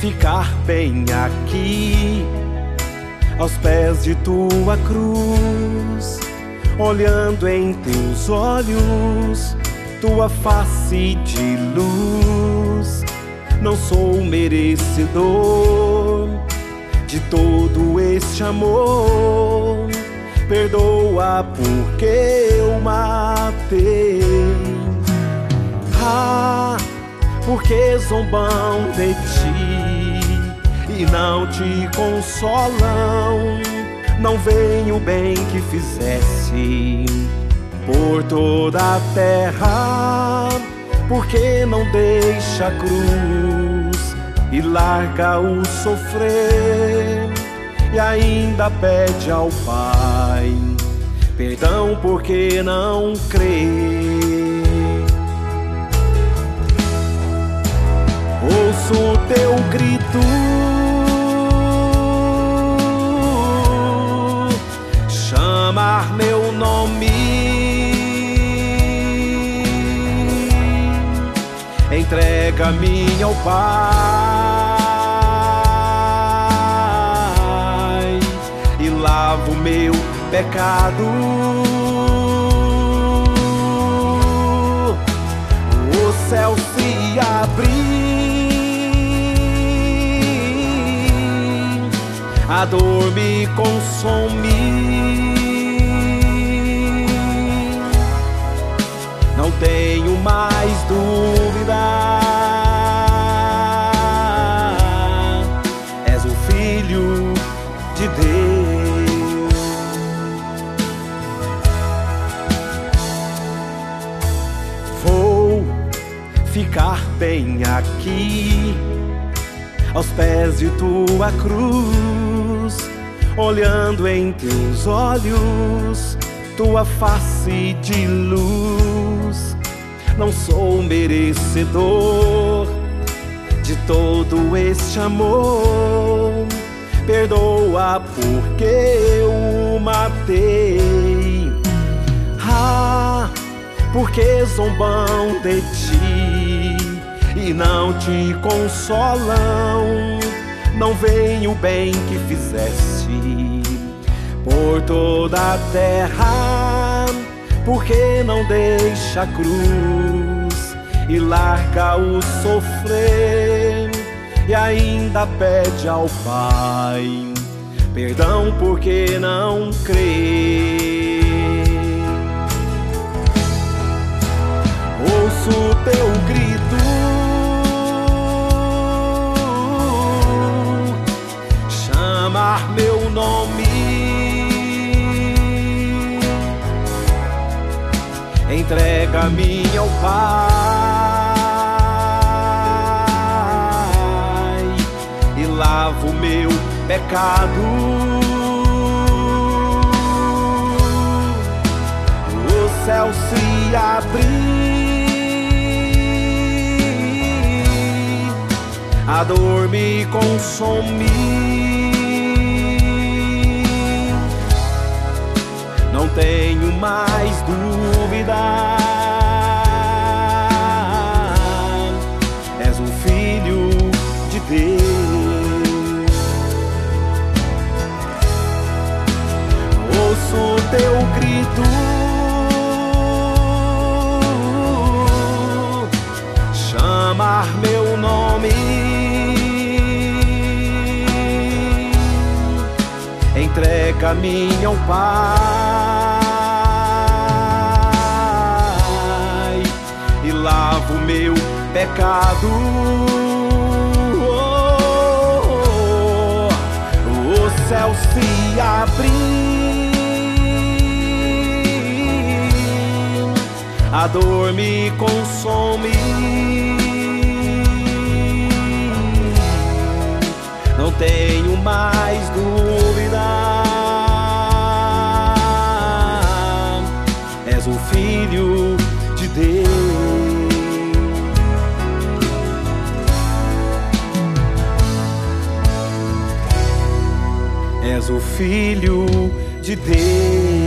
ficar bem aqui, aos pés de tua cruz, olhando em teus olhos, tua face de luz. Não sou merecedor de todo este amor. Perdoa porque eu matei. Ah, porque zombam de ti e não te consolam. Não vem o bem que fizesse por toda a terra, porque não deixa a cruz e larga o sofrer e ainda pede ao Pai perdão porque não crê. ouço o teu grito. Entrega-me ao Pai e lavo meu pecado. O céu se abriu. a dor me consome. Tenho mais dúvida. És o Filho de Deus. Vou ficar bem aqui aos pés de tua cruz, olhando em teus olhos, tua face de luz. Não sou merecedor de todo este amor. Perdoa porque eu matei. Ah, porque zombam de ti e não te consolam. Não vem o bem que fizeste por toda a terra, porque não deixa a cruz e larga o sofrer e ainda pede ao Pai perdão porque não crê. Ouço teu grito Entrega-me ao Pai e lavo meu pecado. O céu se abrir, a dor me consome. não tenho mais teu grito. Chamar meu nome. Entrega-me ao Pai e lavo meu pecado. Oh, o céu se abrir, a dor me consome. Não tenho mais dúvida. És o Filho de Deus. És o Filho de Deus.